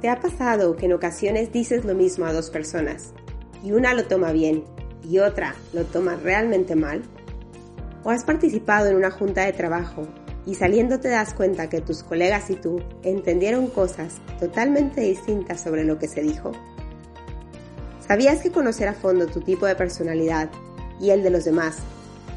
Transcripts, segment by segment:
¿Te ha pasado que en ocasiones dices lo mismo a dos personas y una lo toma bien y otra lo toma realmente mal? ¿O has participado en una junta de trabajo y saliendo te das cuenta que tus colegas y tú entendieron cosas totalmente distintas sobre lo que se dijo? ¿Sabías que conocer a fondo tu tipo de personalidad y el de los demás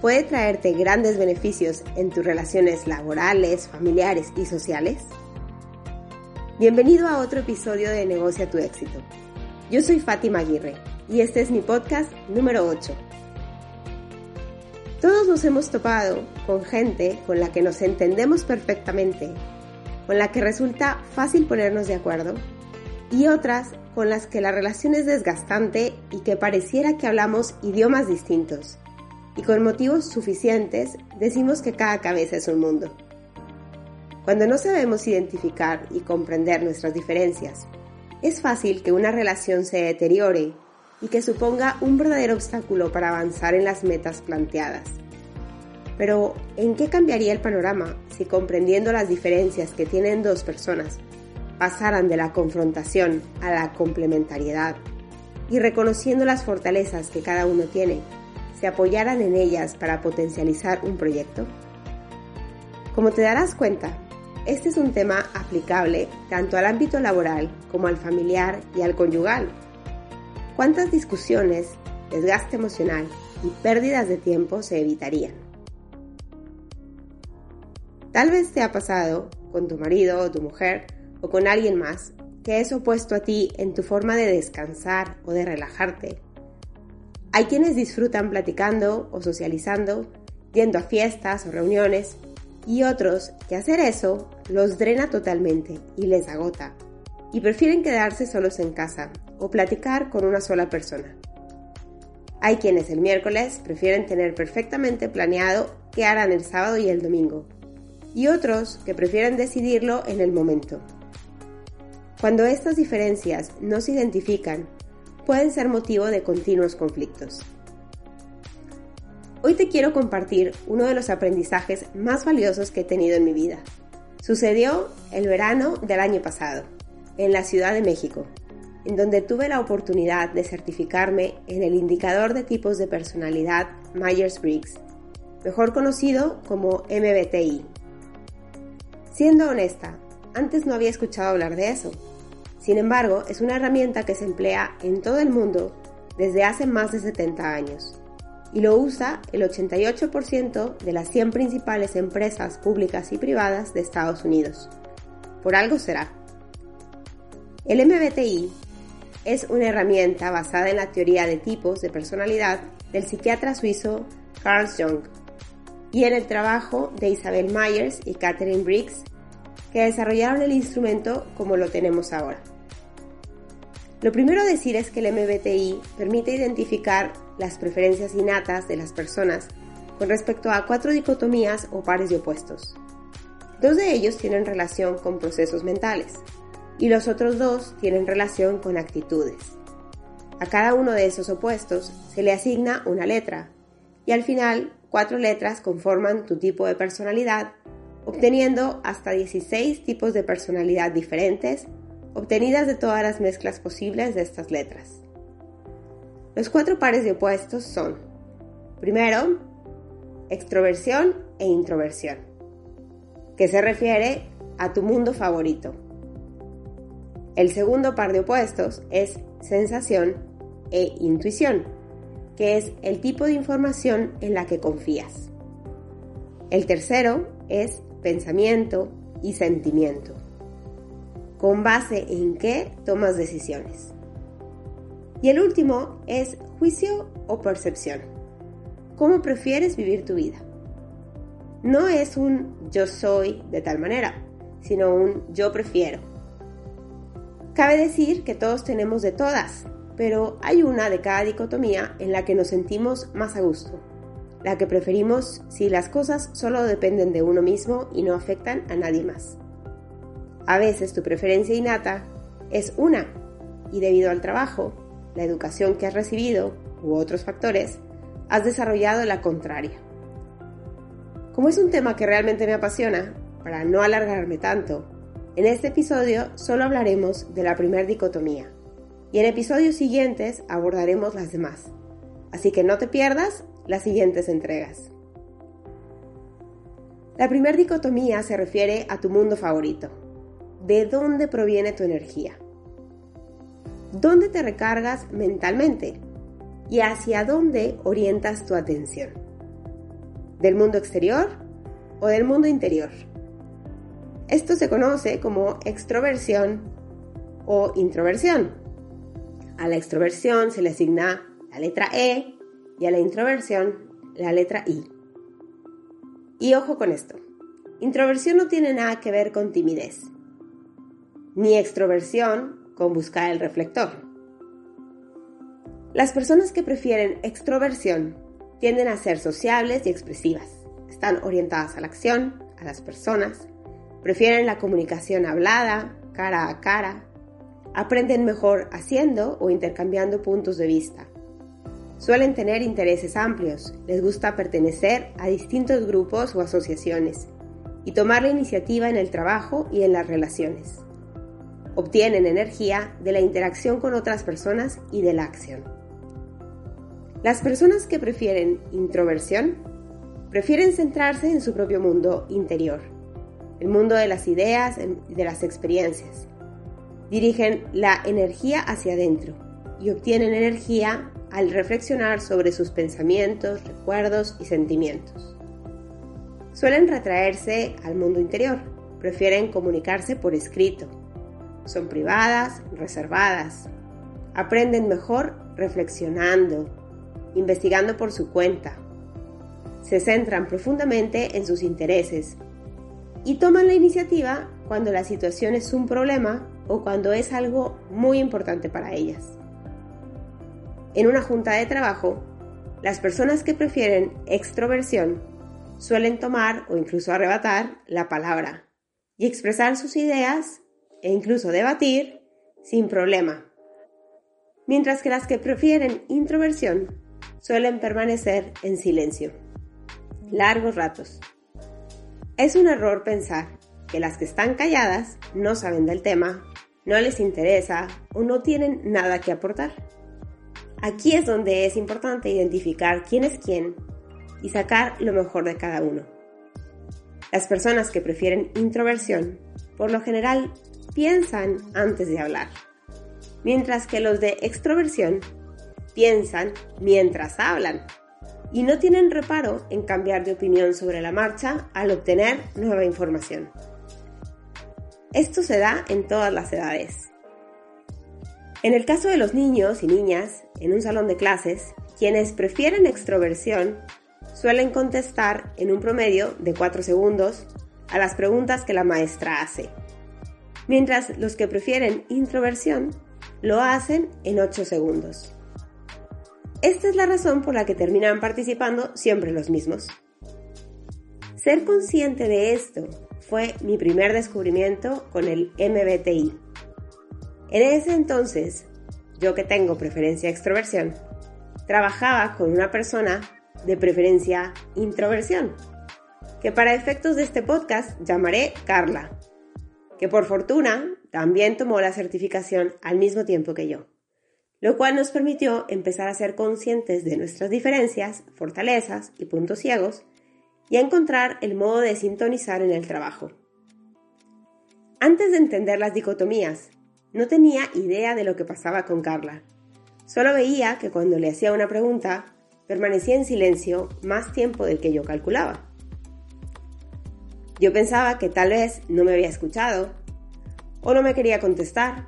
puede traerte grandes beneficios en tus relaciones laborales, familiares y sociales? Bienvenido a otro episodio de Negocia tu éxito. Yo soy Fátima Aguirre y este es mi podcast número 8. Todos nos hemos topado con gente con la que nos entendemos perfectamente, con la que resulta fácil ponernos de acuerdo, y otras con las que la relación es desgastante y que pareciera que hablamos idiomas distintos, y con motivos suficientes decimos que cada cabeza es un mundo. Cuando no sabemos identificar y comprender nuestras diferencias, es fácil que una relación se deteriore y que suponga un verdadero obstáculo para avanzar en las metas planteadas. Pero, ¿en qué cambiaría el panorama si comprendiendo las diferencias que tienen dos personas pasaran de la confrontación a la complementariedad y reconociendo las fortalezas que cada uno tiene, se apoyaran en ellas para potencializar un proyecto? Como te darás cuenta, este es un tema aplicable tanto al ámbito laboral como al familiar y al conyugal. ¿Cuántas discusiones, desgaste emocional y pérdidas de tiempo se evitarían? Tal vez te ha pasado con tu marido o tu mujer o con alguien más que es opuesto a ti en tu forma de descansar o de relajarte. Hay quienes disfrutan platicando o socializando, yendo a fiestas o reuniones, y otros que hacer eso los drena totalmente y les agota, y prefieren quedarse solos en casa o platicar con una sola persona. Hay quienes el miércoles prefieren tener perfectamente planeado qué harán el sábado y el domingo, y otros que prefieren decidirlo en el momento. Cuando estas diferencias no se identifican, pueden ser motivo de continuos conflictos. Hoy te quiero compartir uno de los aprendizajes más valiosos que he tenido en mi vida. Sucedió el verano del año pasado, en la Ciudad de México, en donde tuve la oportunidad de certificarme en el indicador de tipos de personalidad Myers-Briggs, mejor conocido como MBTI. Siendo honesta, antes no había escuchado hablar de eso. Sin embargo, es una herramienta que se emplea en todo el mundo desde hace más de 70 años y lo usa el 88% de las 100 principales empresas públicas y privadas de Estados Unidos. Por algo será. El MBTI es una herramienta basada en la teoría de tipos de personalidad del psiquiatra suizo Carl Jung y en el trabajo de Isabel Myers y Catherine Briggs, que desarrollaron el instrumento como lo tenemos ahora. Lo primero a decir es que el MBTI permite identificar las preferencias innatas de las personas con respecto a cuatro dicotomías o pares de opuestos. Dos de ellos tienen relación con procesos mentales y los otros dos tienen relación con actitudes. A cada uno de esos opuestos se le asigna una letra y al final cuatro letras conforman tu tipo de personalidad, obteniendo hasta 16 tipos de personalidad diferentes, obtenidas de todas las mezclas posibles de estas letras. Los cuatro pares de opuestos son, primero, extroversión e introversión, que se refiere a tu mundo favorito. El segundo par de opuestos es sensación e intuición, que es el tipo de información en la que confías. El tercero es pensamiento y sentimiento, con base en qué tomas decisiones. Y el último es juicio o percepción. ¿Cómo prefieres vivir tu vida? No es un yo soy de tal manera, sino un yo prefiero. Cabe decir que todos tenemos de todas, pero hay una de cada dicotomía en la que nos sentimos más a gusto, la que preferimos si las cosas solo dependen de uno mismo y no afectan a nadie más. A veces tu preferencia innata es una y debido al trabajo, la educación que has recibido u otros factores, has desarrollado la contraria. Como es un tema que realmente me apasiona, para no alargarme tanto, en este episodio solo hablaremos de la primera dicotomía y en episodios siguientes abordaremos las demás. Así que no te pierdas las siguientes entregas. La primera dicotomía se refiere a tu mundo favorito. ¿De dónde proviene tu energía? ¿Dónde te recargas mentalmente? ¿Y hacia dónde orientas tu atención? ¿Del mundo exterior o del mundo interior? Esto se conoce como extroversión o introversión. A la extroversión se le asigna la letra E y a la introversión la letra I. Y ojo con esto, introversión no tiene nada que ver con timidez, ni extroversión con buscar el reflector. Las personas que prefieren extroversión tienden a ser sociables y expresivas. Están orientadas a la acción, a las personas, prefieren la comunicación hablada, cara a cara, aprenden mejor haciendo o intercambiando puntos de vista. Suelen tener intereses amplios, les gusta pertenecer a distintos grupos o asociaciones y tomar la iniciativa en el trabajo y en las relaciones. Obtienen energía de la interacción con otras personas y de la acción. Las personas que prefieren introversión prefieren centrarse en su propio mundo interior, el mundo de las ideas y de las experiencias. Dirigen la energía hacia adentro y obtienen energía al reflexionar sobre sus pensamientos, recuerdos y sentimientos. Suelen retraerse al mundo interior, prefieren comunicarse por escrito, son privadas, reservadas. Aprenden mejor reflexionando, investigando por su cuenta. Se centran profundamente en sus intereses y toman la iniciativa cuando la situación es un problema o cuando es algo muy importante para ellas. En una junta de trabajo, las personas que prefieren extroversión suelen tomar o incluso arrebatar la palabra y expresar sus ideas e incluso debatir sin problema. Mientras que las que prefieren introversión suelen permanecer en silencio. Largos ratos. Es un error pensar que las que están calladas no saben del tema, no les interesa o no tienen nada que aportar. Aquí es donde es importante identificar quién es quién y sacar lo mejor de cada uno. Las personas que prefieren introversión, por lo general, piensan antes de hablar, mientras que los de extroversión piensan mientras hablan y no tienen reparo en cambiar de opinión sobre la marcha al obtener nueva información. Esto se da en todas las edades. En el caso de los niños y niñas en un salón de clases, quienes prefieren extroversión suelen contestar en un promedio de 4 segundos a las preguntas que la maestra hace mientras los que prefieren introversión lo hacen en 8 segundos. Esta es la razón por la que terminan participando siempre los mismos. Ser consciente de esto fue mi primer descubrimiento con el MBTI. En ese entonces, yo que tengo preferencia extroversión, trabajaba con una persona de preferencia introversión, que para efectos de este podcast llamaré Carla, que por fortuna también tomó la certificación al mismo tiempo que yo, lo cual nos permitió empezar a ser conscientes de nuestras diferencias, fortalezas y puntos ciegos y a encontrar el modo de sintonizar en el trabajo. Antes de entender las dicotomías, no tenía idea de lo que pasaba con Carla. Solo veía que cuando le hacía una pregunta, permanecía en silencio más tiempo del que yo calculaba. Yo pensaba que tal vez no me había escuchado, o no me quería contestar,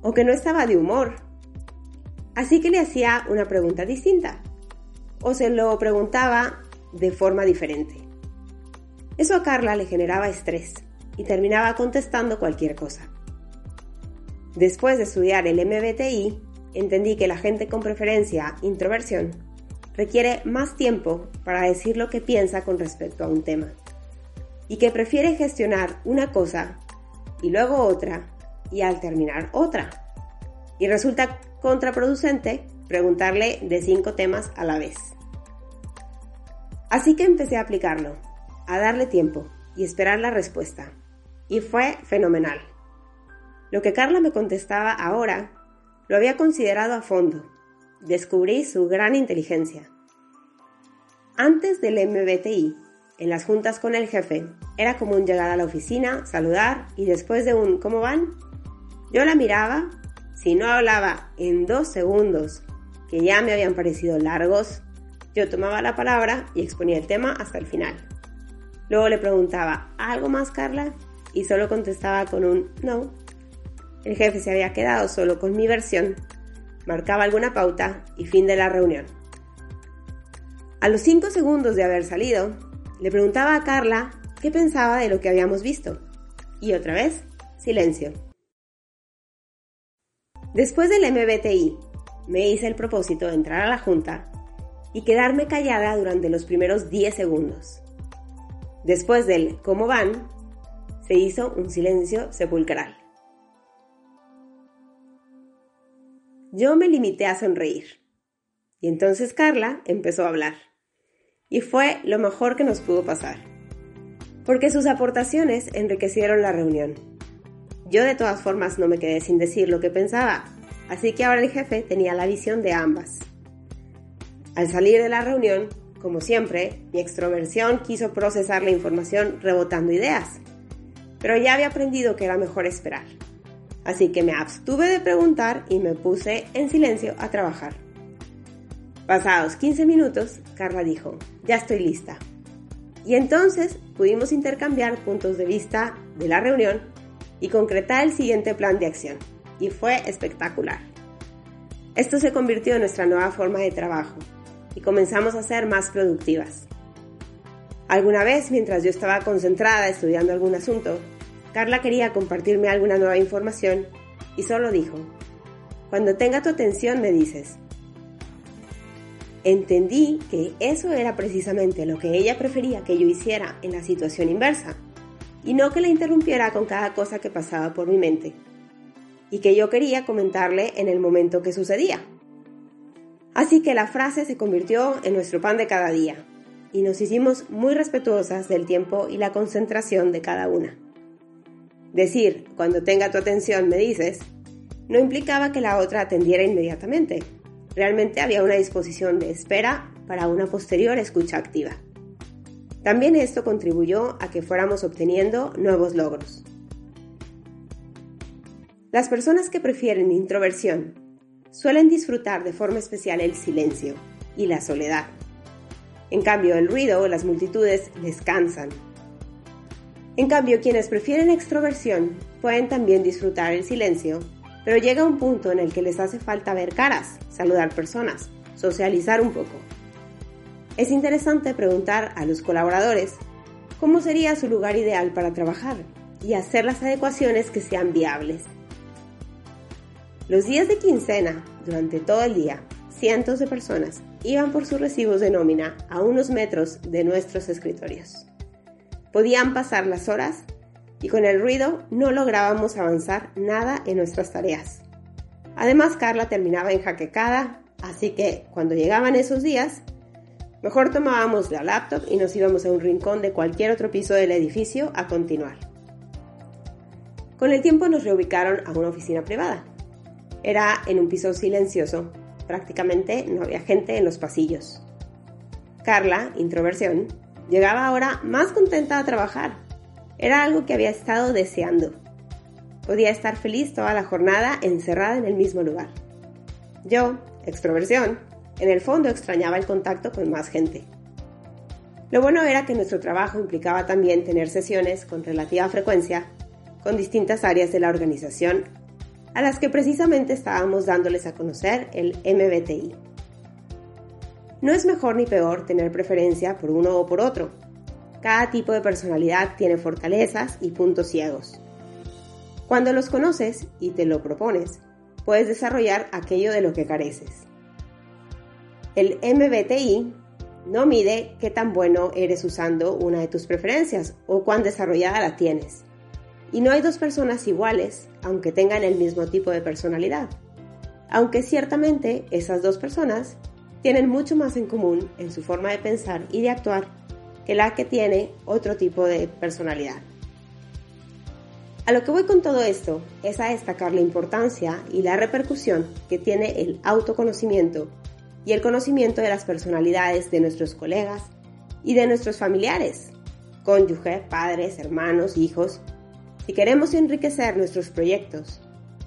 o que no estaba de humor. Así que le hacía una pregunta distinta, o se lo preguntaba de forma diferente. Eso a Carla le generaba estrés y terminaba contestando cualquier cosa. Después de estudiar el MBTI, entendí que la gente con preferencia introversión requiere más tiempo para decir lo que piensa con respecto a un tema y que prefiere gestionar una cosa y luego otra y al terminar otra. Y resulta contraproducente preguntarle de cinco temas a la vez. Así que empecé a aplicarlo, a darle tiempo y esperar la respuesta. Y fue fenomenal. Lo que Carla me contestaba ahora lo había considerado a fondo. Descubrí su gran inteligencia. Antes del MBTI, en las juntas con el jefe, era común llegar a la oficina, saludar y después de un ¿cómo van? Yo la miraba, si no hablaba en dos segundos, que ya me habían parecido largos, yo tomaba la palabra y exponía el tema hasta el final. Luego le preguntaba, ¿algo más, Carla? Y solo contestaba con un no. El jefe se había quedado solo con mi versión, marcaba alguna pauta y fin de la reunión. A los cinco segundos de haber salido, le preguntaba a Carla qué pensaba de lo que habíamos visto. Y otra vez, silencio. Después del MBTI, me hice el propósito de entrar a la junta y quedarme callada durante los primeros 10 segundos. Después del ¿cómo van? se hizo un silencio sepulcral. Yo me limité a sonreír. Y entonces Carla empezó a hablar. Y fue lo mejor que nos pudo pasar. Porque sus aportaciones enriquecieron la reunión. Yo de todas formas no me quedé sin decir lo que pensaba, así que ahora el jefe tenía la visión de ambas. Al salir de la reunión, como siempre, mi extroversión quiso procesar la información rebotando ideas, pero ya había aprendido que era mejor esperar. Así que me abstuve de preguntar y me puse en silencio a trabajar. Pasados 15 minutos, Carla dijo, ya estoy lista. Y entonces pudimos intercambiar puntos de vista de la reunión y concretar el siguiente plan de acción. Y fue espectacular. Esto se convirtió en nuestra nueva forma de trabajo y comenzamos a ser más productivas. Alguna vez, mientras yo estaba concentrada estudiando algún asunto, Carla quería compartirme alguna nueva información y solo dijo, cuando tenga tu atención me dices. Entendí que eso era precisamente lo que ella prefería que yo hiciera en la situación inversa, y no que la interrumpiera con cada cosa que pasaba por mi mente, y que yo quería comentarle en el momento que sucedía. Así que la frase se convirtió en nuestro pan de cada día y nos hicimos muy respetuosas del tiempo y la concentración de cada una. Decir, cuando tenga tu atención me dices, no implicaba que la otra atendiera inmediatamente. Realmente había una disposición de espera para una posterior escucha activa. También esto contribuyó a que fuéramos obteniendo nuevos logros. Las personas que prefieren introversión suelen disfrutar de forma especial el silencio y la soledad. En cambio, el ruido o las multitudes les cansan. En cambio, quienes prefieren extroversión pueden también disfrutar el silencio, pero llega un punto en el que les hace falta ver caras, saludar personas, socializar un poco. Es interesante preguntar a los colaboradores cómo sería su lugar ideal para trabajar y hacer las adecuaciones que sean viables. Los días de quincena, durante todo el día, cientos de personas iban por sus recibos de nómina a unos metros de nuestros escritorios. Podían pasar las horas y con el ruido no lográbamos avanzar nada en nuestras tareas. Además, Carla terminaba enjaquecada, así que cuando llegaban esos días, mejor tomábamos la laptop y nos íbamos a un rincón de cualquier otro piso del edificio a continuar. Con el tiempo nos reubicaron a una oficina privada, era en un piso silencioso, prácticamente no había gente en los pasillos. Carla, introversión, llegaba ahora más contenta a trabajar. Era algo que había estado deseando. Podía estar feliz toda la jornada encerrada en el mismo lugar. Yo, extroversión, en el fondo extrañaba el contacto con más gente. Lo bueno era que nuestro trabajo implicaba también tener sesiones con relativa frecuencia con distintas áreas de la organización a las que precisamente estábamos dándoles a conocer el MBTI. No es mejor ni peor tener preferencia por uno o por otro. Cada tipo de personalidad tiene fortalezas y puntos ciegos. Cuando los conoces y te lo propones, puedes desarrollar aquello de lo que careces. El MBTI no mide qué tan bueno eres usando una de tus preferencias o cuán desarrollada la tienes. Y no hay dos personas iguales, aunque tengan el mismo tipo de personalidad. Aunque ciertamente esas dos personas tienen mucho más en común en su forma de pensar y de actuar que la que tiene otro tipo de personalidad. A lo que voy con todo esto es a destacar la importancia y la repercusión que tiene el autoconocimiento y el conocimiento de las personalidades de nuestros colegas y de nuestros familiares, cónyuge, padres, hermanos, hijos. Si queremos enriquecer nuestros proyectos,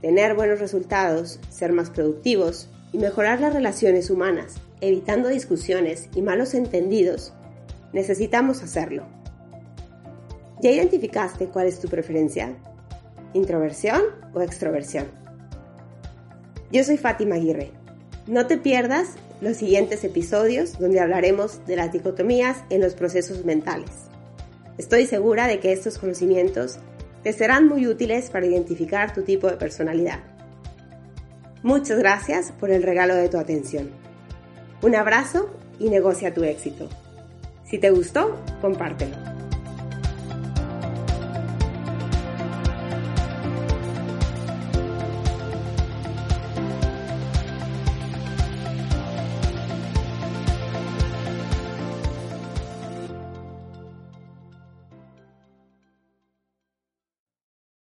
tener buenos resultados, ser más productivos y mejorar las relaciones humanas, evitando discusiones y malos entendidos, necesitamos hacerlo. ¿Ya identificaste cuál es tu preferencia? ¿Introversión o extroversión? Yo soy Fátima Aguirre no te pierdas los siguientes episodios donde hablaremos de las dicotomías en los procesos mentales. Estoy segura de que estos conocimientos te serán muy útiles para identificar tu tipo de personalidad. Muchas gracias por el regalo de tu atención. Un abrazo y negocia tu éxito. Si te gustó, compártelo.